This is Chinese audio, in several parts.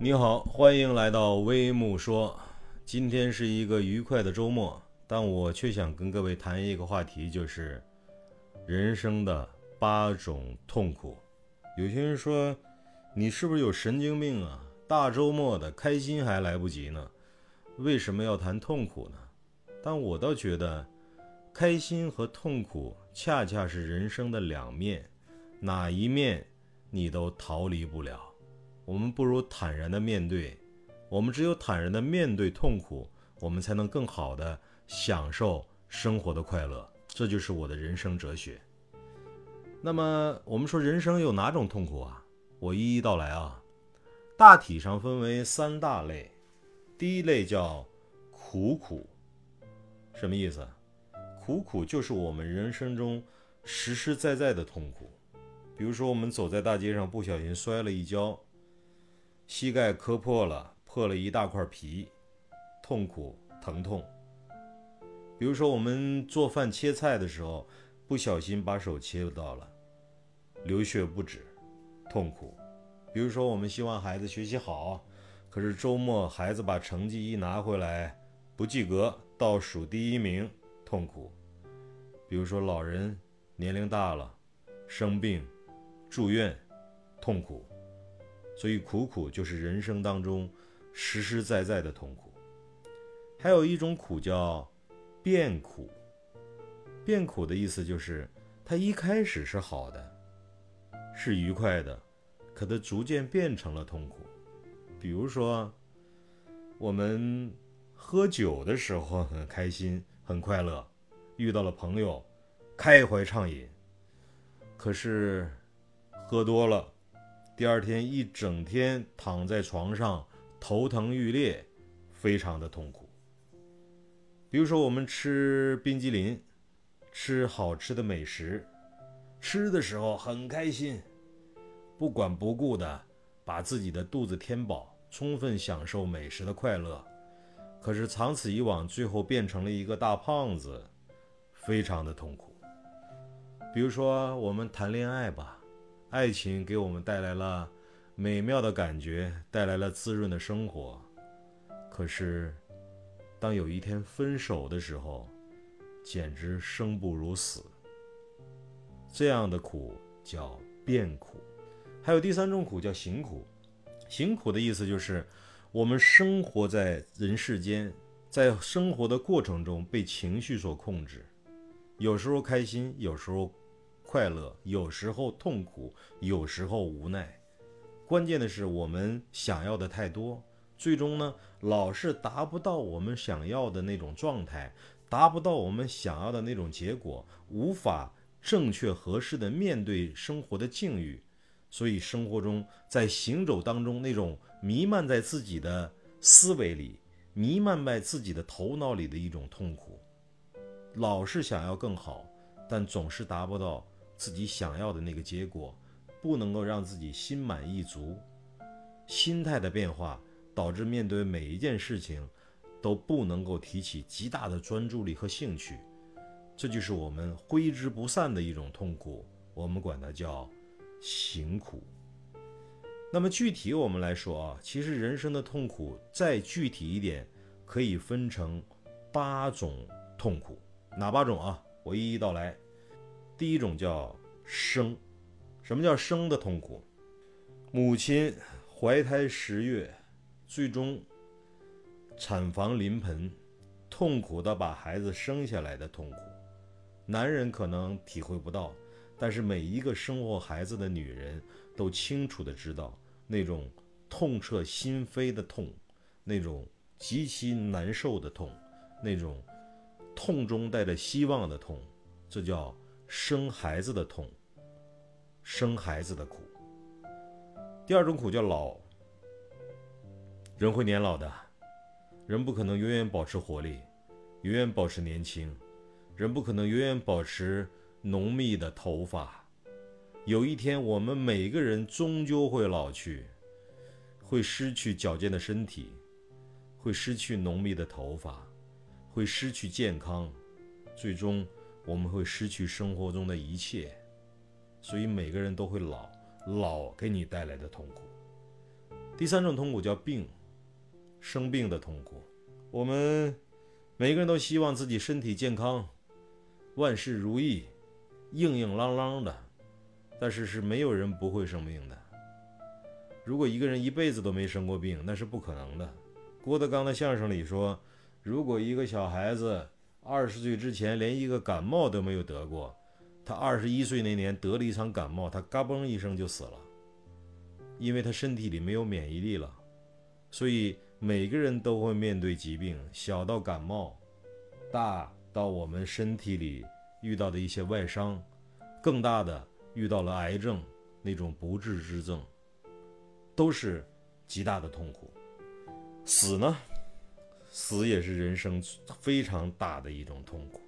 你好，欢迎来到微木说。今天是一个愉快的周末，但我却想跟各位谈一个话题，就是人生的八种痛苦。有些人说，你是不是有神经病啊？大周末的，开心还来不及呢，为什么要谈痛苦呢？但我倒觉得，开心和痛苦恰恰是人生的两面，哪一面你都逃离不了。我们不如坦然的面对。我们只有坦然的面对痛苦，我们才能更好的享受生活的快乐。这就是我的人生哲学。那么，我们说人生有哪种痛苦啊？我一一道来啊。大体上分为三大类。第一类叫苦苦，什么意思？苦苦就是我们人生中实实在在的痛苦。比如说，我们走在大街上，不小心摔了一跤，膝盖磕破了。破了一大块皮，痛苦疼痛。比如说，我们做饭切菜的时候，不小心把手切到了，流血不止，痛苦。比如说，我们希望孩子学习好，可是周末孩子把成绩一拿回来，不及格，倒数第一名，痛苦。比如说，老人年龄大了，生病，住院，痛苦。所以，苦苦就是人生当中。实实在在的痛苦，还有一种苦叫变苦。变苦的意思就是，它一开始是好的，是愉快的，可它逐渐变成了痛苦。比如说，我们喝酒的时候很开心、很快乐，遇到了朋友，开怀畅饮。可是，喝多了，第二天一整天躺在床上。头疼欲裂，非常的痛苦。比如说，我们吃冰激凌，吃好吃的美食，吃的时候很开心，不管不顾的把自己的肚子填饱，充分享受美食的快乐。可是长此以往，最后变成了一个大胖子，非常的痛苦。比如说，我们谈恋爱吧，爱情给我们带来了。美妙的感觉带来了滋润的生活，可是，当有一天分手的时候，简直生不如死。这样的苦叫变苦，还有第三种苦叫行苦。行苦的意思就是，我们生活在人世间，在生活的过程中被情绪所控制，有时候开心，有时候快乐，有时候痛苦，有时候无奈。关键的是，我们想要的太多，最终呢，老是达不到我们想要的那种状态，达不到我们想要的那种结果，无法正确合适的面对生活的境遇，所以生活中在行走当中那种弥漫在自己的思维里、弥漫在自己的头脑里的一种痛苦，老是想要更好，但总是达不到自己想要的那个结果。不能够让自己心满意足，心态的变化导致面对每一件事情都不能够提起极大的专注力和兴趣，这就是我们挥之不散的一种痛苦，我们管它叫行苦。那么具体我们来说啊，其实人生的痛苦再具体一点，可以分成八种痛苦，哪八种啊？我一一道来。第一种叫生。什么叫生的痛苦？母亲怀胎十月，最终产房临盆，痛苦的把孩子生下来的痛苦，男人可能体会不到，但是每一个生过孩子的女人都清楚的知道那种痛彻心扉的痛，那种极其难受的痛，那种痛中带着希望的痛，这叫生孩子的痛。生孩子的苦。第二种苦叫老。人会年老的，人不可能永远保持活力，永远保持年轻，人不可能永远保持浓密的头发。有一天，我们每个人终究会老去，会失去矫健的身体，会失去浓密的头发，会失去健康，最终我们会失去生活中的一切。所以每个人都会老，老给你带来的痛苦。第三种痛苦叫病，生病的痛苦。我们每个人都希望自己身体健康，万事如意，硬硬朗朗的。但是是没有人不会生病的。如果一个人一辈子都没生过病，那是不可能的。郭德纲的相声里说，如果一个小孩子二十岁之前连一个感冒都没有得过，他二十一岁那年得了一场感冒，他嘎嘣一声就死了，因为他身体里没有免疫力了。所以每个人都会面对疾病，小到感冒，大到我们身体里遇到的一些外伤，更大的。遇到了癌症那种不治之症，都是极大的痛苦。死呢，死也是人生非常大的一种痛苦。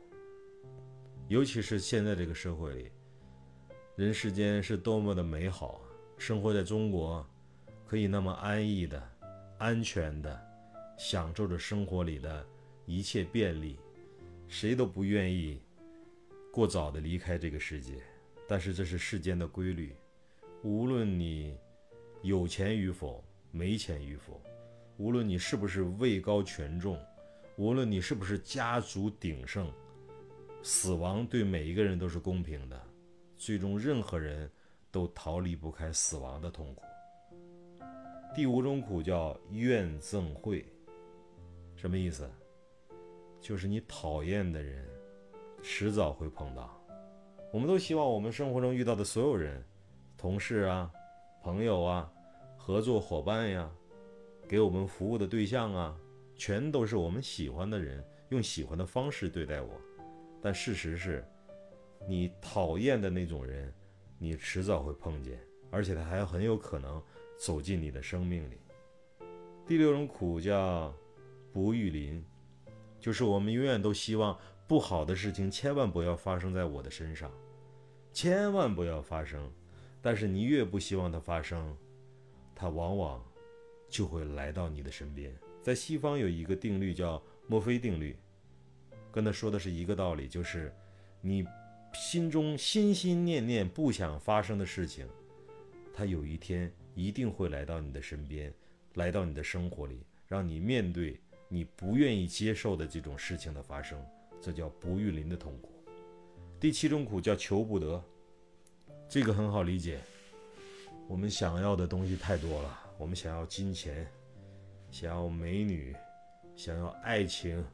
尤其是现在这个社会里，人世间是多么的美好啊！生活在中国，可以那么安逸的、安全的享受着生活里的一切便利，谁都不愿意过早的离开这个世界。但是这是世间的规律，无论你有钱与否，没钱与否，无论你是不是位高权重，无论你是不是家族鼎盛，死亡对每一个人都是公平的，最终任何人都逃离不开死亡的痛苦。第五种苦叫怨憎会，什么意思？就是你讨厌的人，迟早会碰到。我们都希望我们生活中遇到的所有人，同事啊、朋友啊、合作伙伴呀、给我们服务的对象啊，全都是我们喜欢的人，用喜欢的方式对待我。但事实是，你讨厌的那种人，你迟早会碰见，而且他还很有可能走进你的生命里。第六种苦叫不遇临，就是我们永远都希望。不好的事情千万不要发生在我的身上，千万不要发生。但是你越不希望它发生，它往往就会来到你的身边。在西方有一个定律叫墨菲定律，跟他说的是一个道理，就是你心中心心念念不想发生的事情，它有一天一定会来到你的身边，来到你的生活里，让你面对你不愿意接受的这种事情的发生。这叫不遇临的痛苦。第七种苦叫求不得，这个很好理解。我们想要的东西太多了，我们想要金钱，想要美女，想要爱情，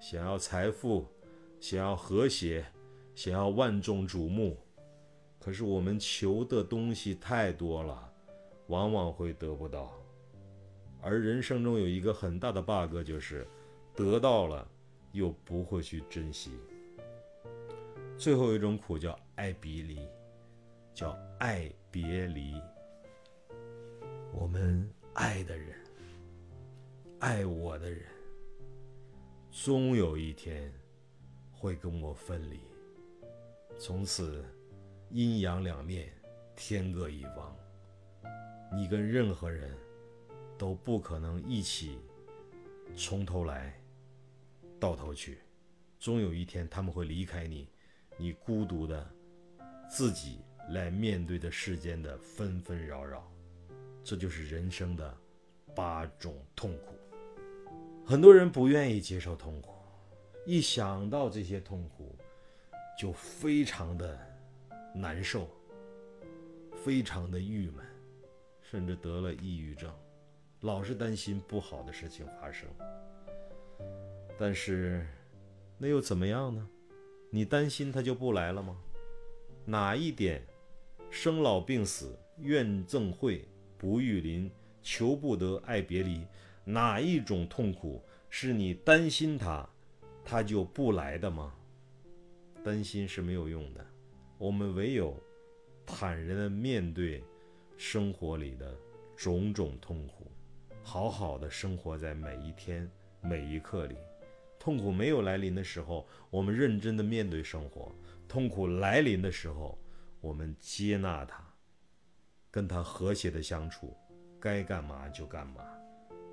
想要财富，想要和谐，想要万众瞩目。可是我们求的东西太多了，往往会得不到。而人生中有一个很大的 bug，就是得到了。又不会去珍惜。最后一种苦叫爱别离，叫爱别离。我们爱的人，爱我的人，终有一天会跟我分离，从此阴阳两面，天各一方。你跟任何人都不可能一起从头来。到头去，终有一天他们会离开你，你孤独的自己来面对着世间的纷纷扰扰，这就是人生的八种痛苦。很多人不愿意接受痛苦，一想到这些痛苦，就非常的难受，非常的郁闷，甚至得了抑郁症，老是担心不好的事情发生。但是，那又怎么样呢？你担心他就不来了吗？哪一点，生老病死、怨憎会、不遇临、求不得、爱别离，哪一种痛苦是你担心他，他就不来的吗？担心是没有用的，我们唯有坦然的面对生活里的种种痛苦，好好的生活在每一天每一刻里。痛苦没有来临的时候，我们认真的面对生活；痛苦来临的时候，我们接纳它，跟他和谐的相处，该干嘛就干嘛。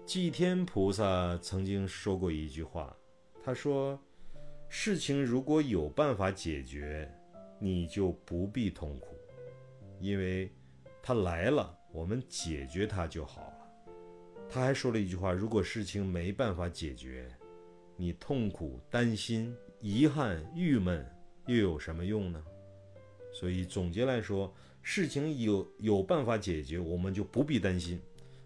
祭天菩萨曾经说过一句话，他说：“事情如果有办法解决，你就不必痛苦，因为它来了，我们解决它就好了。他还说了一句话：如果事情没办法解决，你痛苦、担心、遗憾、郁闷，又有什么用呢？所以总结来说，事情有有办法解决，我们就不必担心；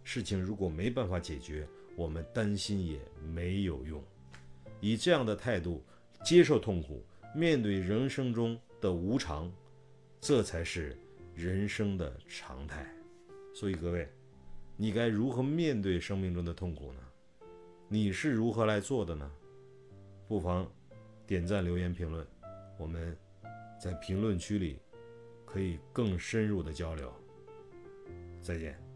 事情如果没办法解决，我们担心也没有用。以这样的态度接受痛苦，面对人生中的无常，这才是人生的常态。所以各位，你该如何面对生命中的痛苦呢？你是如何来做的呢？不妨点赞、留言、评论，我们在评论区里可以更深入的交流。再见。